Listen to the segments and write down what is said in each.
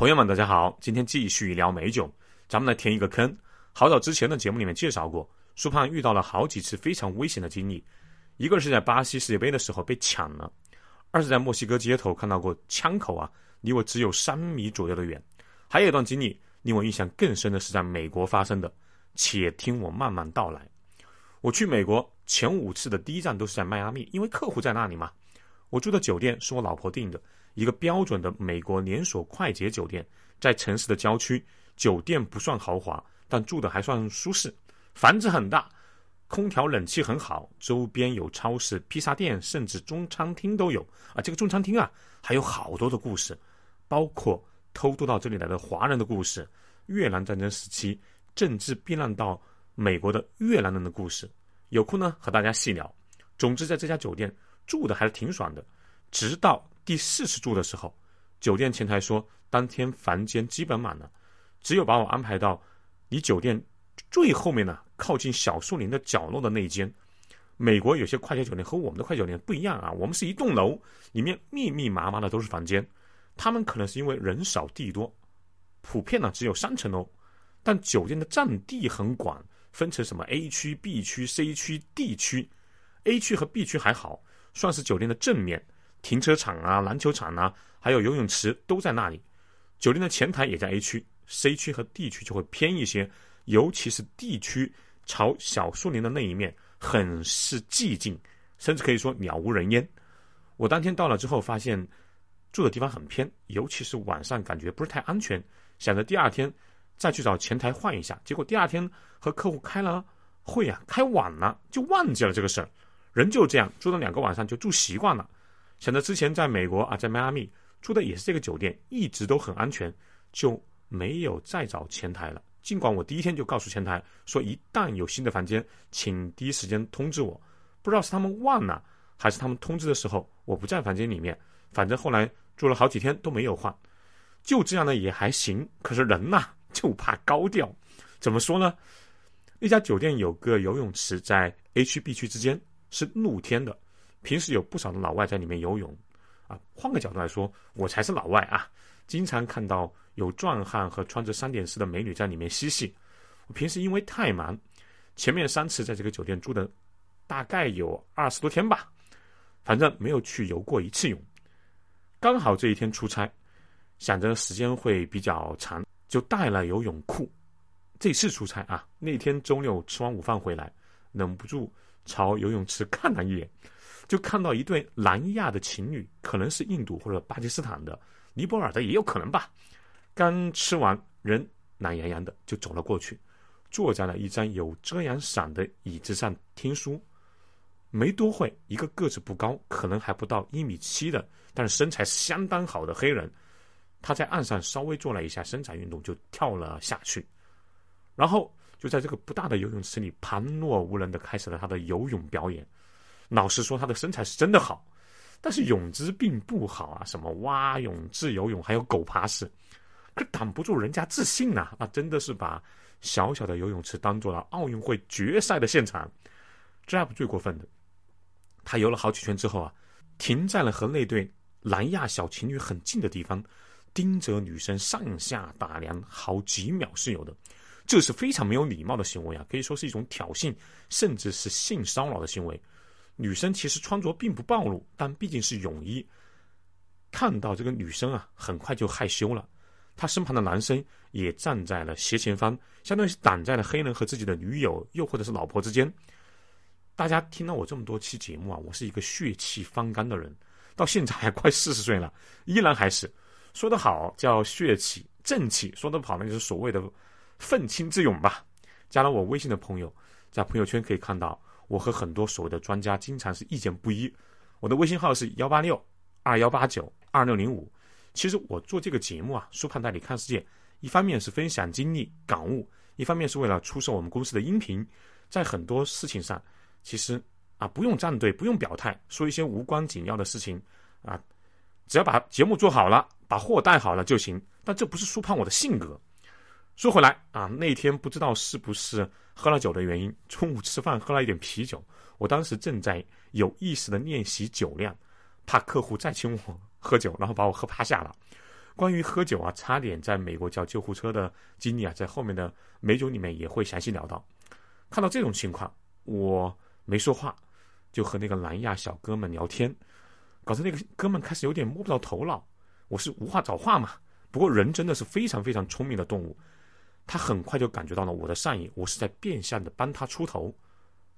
朋友们，大家好，今天继续聊美酒，咱们来填一个坑。好早之前的节目里面介绍过，苏胖遇到了好几次非常危险的经历，一个是在巴西世界杯的时候被抢了，二是在墨西哥街头看到过枪口啊，离我只有三米左右的远，还有一段经历令我印象更深的是在美国发生的，且听我慢慢道来。我去美国前五次的第一站都是在迈阿密，因为客户在那里嘛。我住的酒店是我老婆订的，一个标准的美国连锁快捷酒店，在城市的郊区，酒店不算豪华，但住的还算舒适。房子很大，空调冷气很好，周边有超市、披萨店，甚至中餐厅都有。啊，这个中餐厅啊，还有好多的故事，包括偷渡到这里来的华人的故事，越南战争时期政治避难到美国的越南人的故事。有空呢，和大家细聊。总之，在这家酒店。住的还是挺爽的，直到第四次住的时候，酒店前台说当天房间基本满了，只有把我安排到离酒店最后面呢，靠近小树林的角落的那一间。美国有些快捷酒店和我们的快捷酒店不一样啊，我们是一栋楼，里面密密麻麻的都是房间，他们可能是因为人少地多，普遍呢只有三层楼，但酒店的占地很广，分成什么 A 区、B 区、C 区、D 区，A 区和 B 区还好。算是酒店的正面，停车场啊、篮球场啊，还有游泳池都在那里。酒店的前台也在 A 区，C 区和 D 区就会偏一些，尤其是 D 区朝小树林的那一面，很是寂静，甚至可以说鸟无人烟。我当天到了之后，发现住的地方很偏，尤其是晚上感觉不是太安全，想着第二天再去找前台换一下。结果第二天和客户开了会啊，开晚了就忘记了这个事儿。人就这样住了两个晚上就住习惯了，想着之前在美国啊，在迈阿密住的也是这个酒店，一直都很安全，就没有再找前台了。尽管我第一天就告诉前台说，一旦有新的房间，请第一时间通知我。不知道是他们忘了，还是他们通知的时候我不在房间里面。反正后来住了好几天都没有换，就这样呢也还行。可是人呐就怕高调，怎么说呢？那家酒店有个游泳池在 A 区 B 区之间。是露天的，平时有不少的老外在里面游泳，啊，换个角度来说，我才是老外啊，经常看到有壮汉和穿着三点式的美女在里面嬉戏。我平时因为太忙，前面三次在这个酒店住的，大概有二十多天吧，反正没有去游过一次泳。刚好这一天出差，想着时间会比较长，就带了游泳裤。这次出差啊，那天周六吃完午饭回来，忍不住。朝游泳池看了一眼，就看到一对南亚的情侣，可能是印度或者巴基斯坦的、尼泊尔的也有可能吧。刚吃完，人懒洋洋的就走了过去，坐在了一张有遮阳伞的椅子上听书。没多会，一个个子不高，可能还不到一米七的，但是身材相当好的黑人，他在岸上稍微做了一下伸展运动，就跳了下去，然后。就在这个不大的游泳池里，旁若无人的开始了他的游泳表演。老实说，他的身材是真的好，但是泳姿并不好啊，什么蛙泳、自由泳，还有狗爬式，可挡不住人家自信呐！那真的是把小小的游泳池当做了奥运会决赛的现场。这还不最过分的，他游了好几圈之后啊，停在了和那对南亚小情侣很近的地方，盯着女生上下打量好几秒是有的。这是非常没有礼貌的行为啊，可以说是一种挑衅，甚至是性骚扰的行为。女生其实穿着并不暴露，但毕竟是泳衣。看到这个女生啊，很快就害羞了。她身旁的男生也站在了斜前方，相当于是挡在了黑人和自己的女友又或者是老婆之间。大家听到我这么多期节目啊，我是一个血气方刚的人，到现在还快四十岁了，依然还是说得好叫血气正气，说得不好那就是所谓的。愤青之勇吧！加了我微信的朋友，在朋友圈可以看到，我和很多所谓的专家经常是意见不一。我的微信号是幺八六二幺八九二六零五。其实我做这个节目啊，书胖带你看世界，一方面是分享经历感悟，一方面是为了出售我们公司的音频。在很多事情上，其实啊不用站队，不用表态，说一些无关紧要的事情啊，只要把节目做好了，把货带好了就行。但这不是书胖我的性格。说回来啊，那天不知道是不是喝了酒的原因，中午吃饭喝了一点啤酒。我当时正在有意识的练习酒量，怕客户再请我喝酒，然后把我喝趴下了。关于喝酒啊，差点在美国叫救护车的经历啊，在后面的美酒里面也会详细聊到。看到这种情况，我没说话，就和那个南亚小哥们聊天，搞得那个哥们开始有点摸不着头脑。我是无话找话嘛。不过人真的是非常非常聪明的动物，他很快就感觉到了我的善意，我是在变相的帮他出头。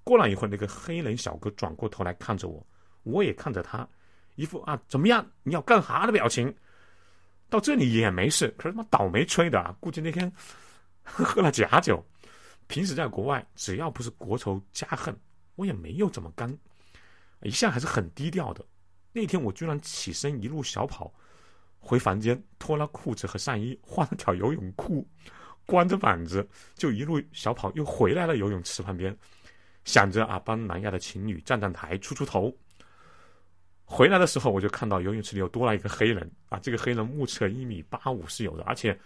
过了一会儿，那个黑人小哥转过头来看着我，我也看着他，一副啊怎么样你要干哈的表情。到这里也没事，可是他妈倒霉催的啊！估计那天喝了假酒。平时在国外，只要不是国仇家恨，我也没有怎么干，一向还是很低调的。那天我居然起身一路小跑。回房间脱了裤子和上衣，换了条游泳裤，光着膀子就一路小跑，又回来了游泳池旁边，想着啊帮南亚的情侣站站台出出头。回来的时候，我就看到游泳池里又多了一个黑人啊，这个黑人目测一米八五是有的，而且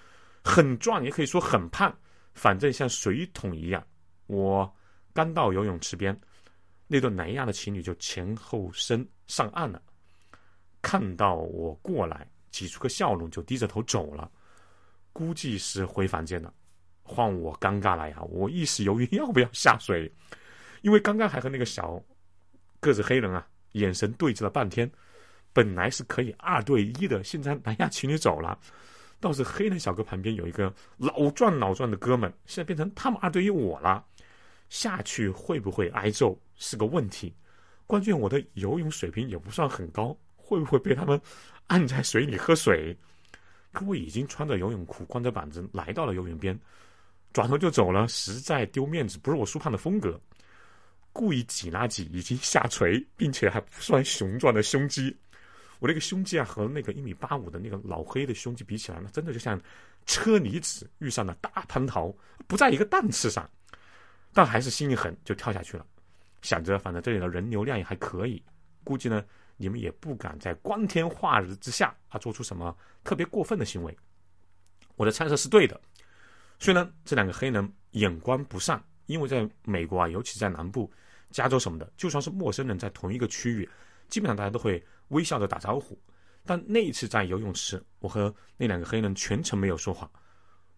很壮，也可以说很胖，反正像水桶一样。我刚到游泳池边，那对南亚的情侣就前后身上岸了，看到我过来。挤出个笑容，就低着头走了，估计是回房间了。换我尴尬了呀！我一时犹豫要不要下水，因为刚刚还和那个小个子黑人啊眼神对峙了半天，本来是可以二对一的，现在南亚情侣走了，倒是黑人小哥旁边有一个老壮老壮的哥们，现在变成他们二对一我了，下去会不会挨揍是个问题。关键我的游泳水平也不算很高，会不会被他们？按在水里喝水，可我已经穿着游泳裤、光着膀子来到了游泳边，转头就走了，实在丢面子，不是我苏胖的风格。故意挤拉挤，已经下垂，并且还不算雄壮的胸肌。我那个胸肌啊，和那个一米八五的那个老黑的胸肌比起来，那真的就像车厘子遇上了大蟠桃，不在一个档次上。但还是心一狠，就跳下去了，想着反正这里的人流量也还可以，估计呢。你们也不敢在光天化日之下啊做出什么特别过分的行为。我的猜测是对的，虽然这两个黑人眼光不善，因为在美国啊，尤其在南部，加州什么的，就算是陌生人在同一个区域，基本上大家都会微笑着打招呼。但那一次在游泳池，我和那两个黑人全程没有说话，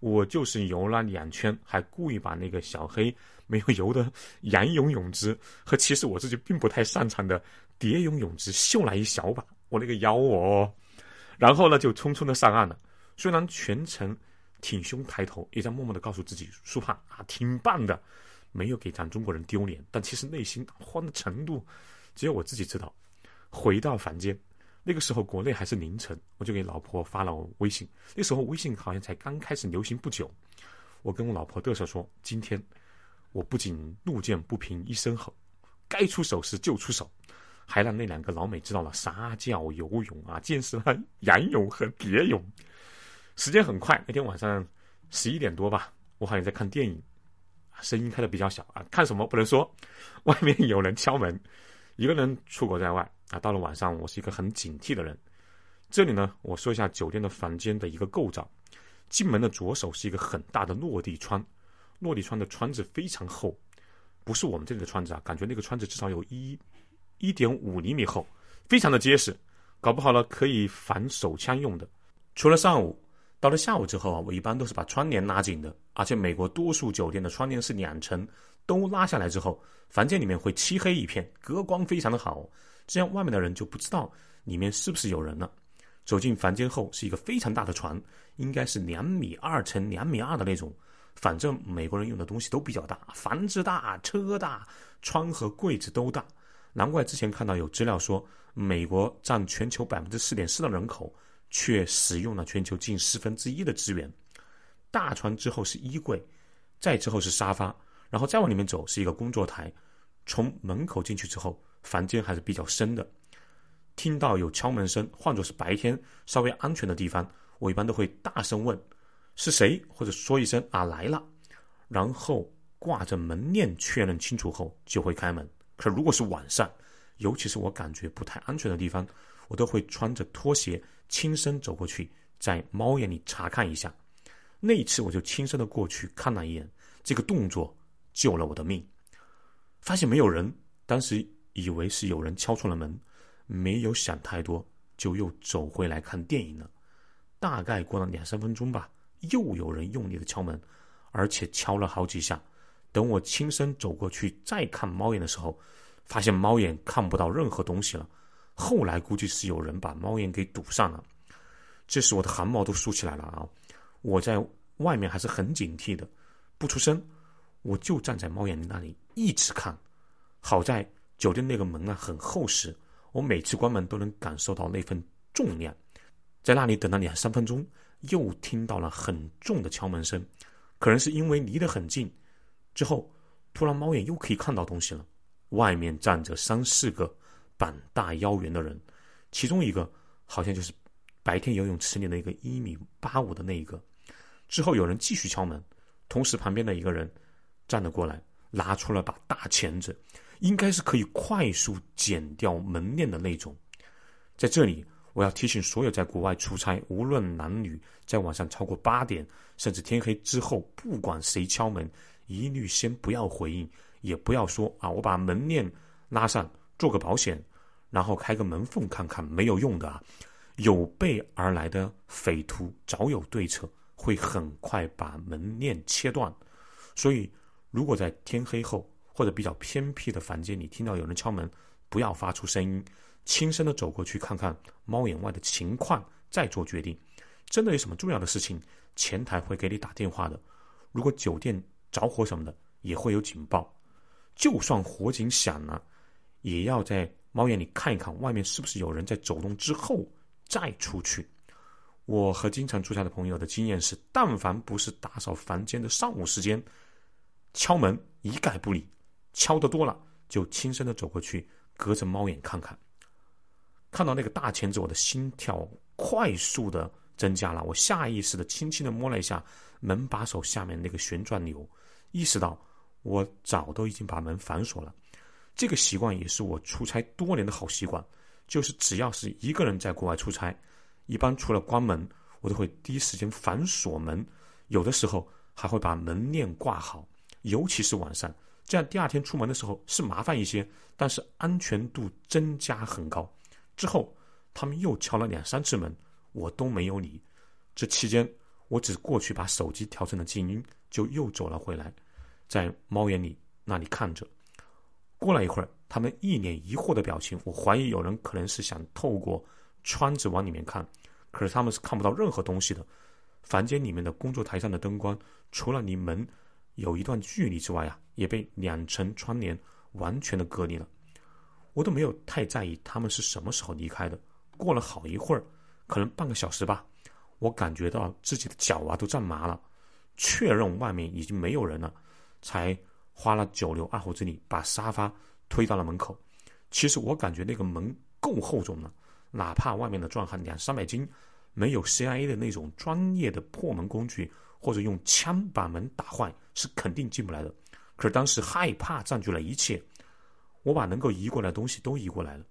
我就是游了两圈，还故意把那个小黑没有游的仰泳泳姿和其实我自己并不太擅长的。蝶泳泳姿秀了一小把，我那个腰哦，然后呢就匆匆的上岸了。虽然全程挺胸抬头，也在默默的告诉自己苏胖啊挺棒的，没有给咱中国人丢脸，但其实内心慌的程度只有我自己知道。回到房间，那个时候国内还是凌晨，我就给老婆发了微信。那时候微信好像才刚开始流行不久，我跟我老婆嘚瑟说：今天我不仅路见不平一声吼，该出手时就出手。还让那两个老美知道了啥叫游泳啊，见识了仰泳和蝶泳。时间很快，那天晚上十一点多吧，我好像在看电影，声音开的比较小啊。看什么不能说，外面有人敲门，一个人出国在外啊。到了晚上，我是一个很警惕的人。这里呢，我说一下酒店的房间的一个构造。进门的左手是一个很大的落地窗，落地窗的窗子非常厚，不是我们这里的窗子啊，感觉那个窗子至少有一。一点五厘米厚，非常的结实，搞不好了可以防手枪用的。除了上午，到了下午之后啊，我一般都是把窗帘拉紧的。而且美国多数酒店的窗帘是两层，都拉下来之后，房间里面会漆黑一片，隔光非常的好，这样外面的人就不知道里面是不是有人了。走进房间后，是一个非常大的床，应该是两米二乘两米二的那种。反正美国人用的东西都比较大，房子大，车大，窗和柜子都大。难怪之前看到有资料说，美国占全球百分之四点四的人口，却使用了全球近四分之一的资源。大床之后是衣柜，再之后是沙发，然后再往里面走是一个工作台。从门口进去之后，房间还是比较深的。听到有敲门声，换作是白天稍微安全的地方，我一般都会大声问是谁，或者说一声啊来了，然后挂着门链确认清楚后就会开门。可如果是晚上，尤其是我感觉不太安全的地方，我都会穿着拖鞋轻声走过去，在猫眼里查看一下。那一次我就轻声的过去看了一眼，这个动作救了我的命。发现没有人，当时以为是有人敲错了门，没有想太多，就又走回来看电影了。大概过了两三分钟吧，又有人用力的敲门，而且敲了好几下。等我亲身走过去再看猫眼的时候，发现猫眼看不到任何东西了。后来估计是有人把猫眼给堵上了。这时我的汗毛都竖起来了啊！我在外面还是很警惕的，不出声，我就站在猫眼那里一直看。好在酒店那个门啊很厚实，我每次关门都能感受到那份重量。在那里等了两三分钟，又听到了很重的敲门声，可能是因为离得很近。之后，突然猫眼又可以看到东西了，外面站着三四个膀大腰圆的人，其中一个好像就是白天游泳池里那个一米八五的那一个。之后有人继续敲门，同时旁边的一个人站了过来，拿出了把大钳子，应该是可以快速剪掉门链的那种。在这里，我要提醒所有在国外出差，无论男女，在晚上超过八点甚至天黑之后，不管谁敲门，一律先不要回应，也不要说啊，我把门链拉上，做个保险，然后开个门缝看看，没有用的啊。有备而来的匪徒早有对策。会很快把门链切断，所以如果在天黑后或者比较偏僻的房间里听到有人敲门，不要发出声音，轻声的走过去看看猫眼外的情况，再做决定。真的有什么重要的事情，前台会给你打电话的。如果酒店着火什么的，也会有警报。就算火警响了，也要在猫眼里看一看外面是不是有人在走动之后再出去。我和经常出差的朋友的经验是，但凡不是打扫房间的上午时间，敲门一概不理。敲得多了，就轻声的走过去，隔着猫眼看看。看到那个大钳子，我的心跳快速的增加了。我下意识的轻轻的摸了一下门把手下面那个旋转钮，意识到我早都已经把门反锁了。这个习惯也是我出差多年的好习惯，就是只要是一个人在国外出差。一般除了关门，我都会第一时间反锁门，有的时候还会把门链挂好，尤其是晚上，这样第二天出门的时候是麻烦一些，但是安全度增加很高。之后他们又敲了两三次门，我都没有理。这期间我只过去把手机调成了静音，就又走了回来，在猫眼里那里看着。过了一会儿，他们一脸疑惑的表情，我怀疑有人可能是想透过。窗子往里面看，可是他们是看不到任何东西的。房间里面的工作台上的灯光，除了离门有一段距离之外啊，也被两层窗帘完全的隔离了。我都没有太在意他们是什么时候离开的。过了好一会儿，可能半个小时吧，我感觉到自己的脚啊都站麻了，确认外面已经没有人了，才花了九牛二虎之力把沙发推到了门口。其实我感觉那个门够厚重了。哪怕外面的壮汉两三百斤，没有 CIA 的那种专业的破门工具，或者用枪把门打坏，是肯定进不来的。可是当时害怕占据了一切，我把能够移过来的东西都移过来了，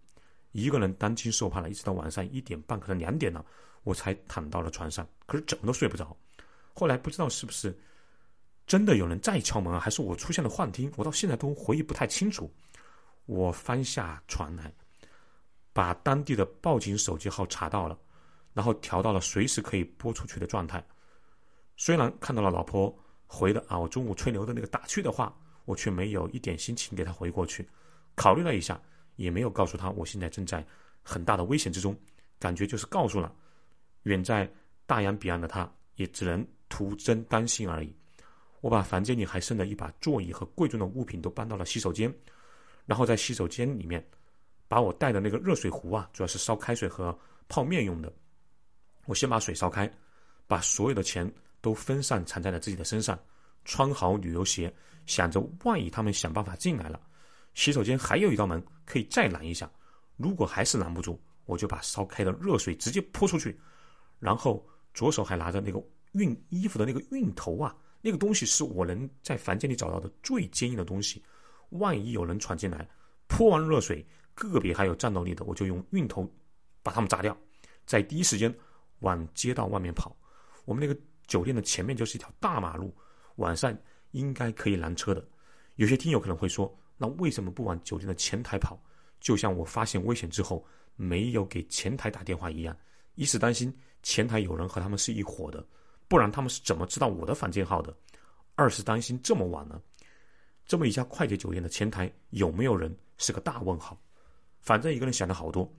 一个人担惊受怕了，一直到晚上一点半，可能两点了，我才躺到了床上。可是怎么都睡不着。后来不知道是不是真的有人再敲门，还是我出现了幻听，我到现在都回忆不太清楚。我翻下床来。把当地的报警手机号查到了，然后调到了随时可以拨出去的状态。虽然看到了老婆回的啊，我中午吹牛的那个打趣的话，我却没有一点心情给他回过去。考虑了一下，也没有告诉他我现在正在很大的危险之中，感觉就是告诉了远在大洋彼岸的他，也只能徒增担心而已。我把房间里还剩的一把座椅和贵重的物品都搬到了洗手间，然后在洗手间里面。把我带的那个热水壶啊，主要是烧开水和泡面用的。我先把水烧开，把所有的钱都分散藏在了自己的身上，穿好旅游鞋，想着万一他们想办法进来了，洗手间还有一道门可以再拦一下。如果还是拦不住，我就把烧开的热水直接泼出去，然后左手还拿着那个熨衣服的那个熨头啊，那个东西是我能在房间里找到的最坚硬的东西。万一有人闯进来，泼完热水。个别还有战斗力的，我就用熨头把他们炸掉，在第一时间往街道外面跑。我们那个酒店的前面就是一条大马路，晚上应该可以拦车的。有些听友可能会说，那为什么不往酒店的前台跑？就像我发现危险之后没有给前台打电话一样，一是担心前台有人和他们是一伙的，不然他们是怎么知道我的房间号的？二是担心这么晚了，这么一家快捷酒店的前台有没有人是个大问号。反正一个人想的好多，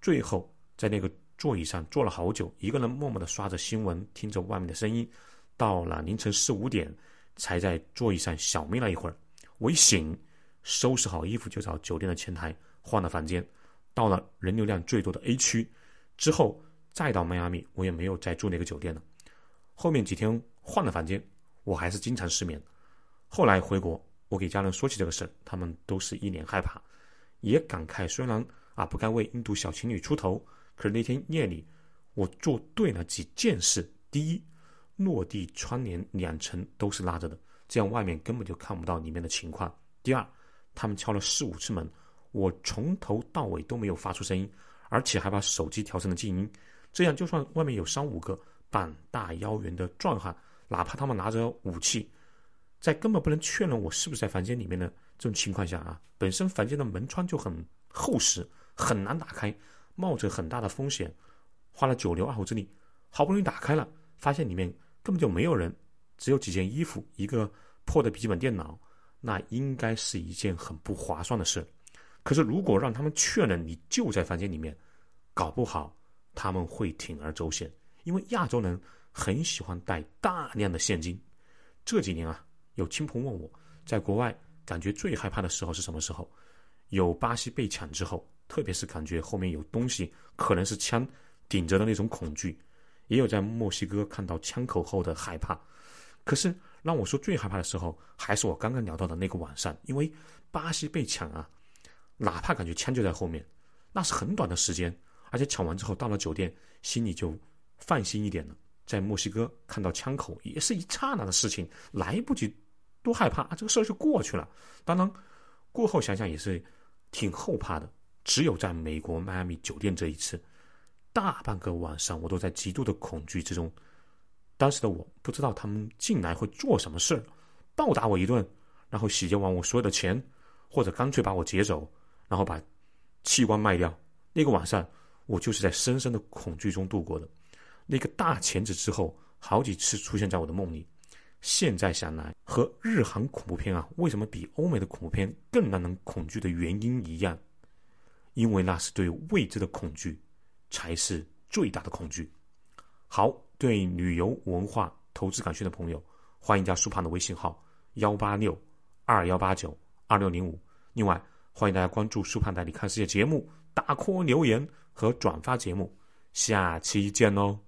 最后在那个座椅上坐了好久，一个人默默的刷着新闻，听着外面的声音，到了凌晨四五点，才在座椅上小眯了一会儿。我一醒，收拾好衣服就找酒店的前台换了房间，到了人流量最多的 A 区，之后再到迈阿密，我也没有再住那个酒店了。后面几天换了房间。我还是经常失眠。后来回国，我给家人说起这个事儿，他们都是一脸害怕，也感慨虽然啊不该为印度小情侣出头，可是那天夜里我做对了几件事：第一，落地窗帘两层都是拉着的，这样外面根本就看不到里面的情况；第二，他们敲了四五次门，我从头到尾都没有发出声音，而且还把手机调成了静音，这样就算外面有三五个膀大腰圆的壮汉。哪怕他们拿着武器，在根本不能确认我是不是在房间里面的这种情况下啊，本身房间的门窗就很厚实，很难打开，冒着很大的风险，花了九牛二虎之力，好不容易打开了，发现里面根本就没有人，只有几件衣服，一个破的笔记本电脑，那应该是一件很不划算的事。可是如果让他们确认你就在房间里面，搞不好他们会铤而走险，因为亚洲人。很喜欢带大量的现金。这几年啊，有亲朋问我，在国外感觉最害怕的时候是什么时候？有巴西被抢之后，特别是感觉后面有东西，可能是枪顶着的那种恐惧；也有在墨西哥看到枪口后的害怕。可是让我说最害怕的时候，还是我刚刚聊到的那个晚上，因为巴西被抢啊，哪怕感觉枪就在后面，那是很短的时间，而且抢完之后到了酒店，心里就放心一点了。在墨西哥看到枪口也是一刹那的事情，来不及多害怕，这个事儿就过去了。当然，过后想想也是挺后怕的。只有在美国迈阿密酒店这一次，大半个晚上我都在极度的恐惧之中。当时的我不知道他们进来会做什么事儿，暴打我一顿，然后洗劫完我所有的钱，或者干脆把我劫走，然后把器官卖掉。那个晚上，我就是在深深的恐惧中度过的。那个大钳子之后，好几次出现在我的梦里。现在想来，和日韩恐怖片啊，为什么比欧美的恐怖片更让人恐惧的原因一样？因为那是对未知的恐惧，才是最大的恐惧。好，对旅游文化投资感兴趣的朋友，欢迎加苏胖的微信号幺八六二幺八九二六零五。另外，欢迎大家关注苏胖带你看世界节目，打 call 留言和转发节目。下期见喽！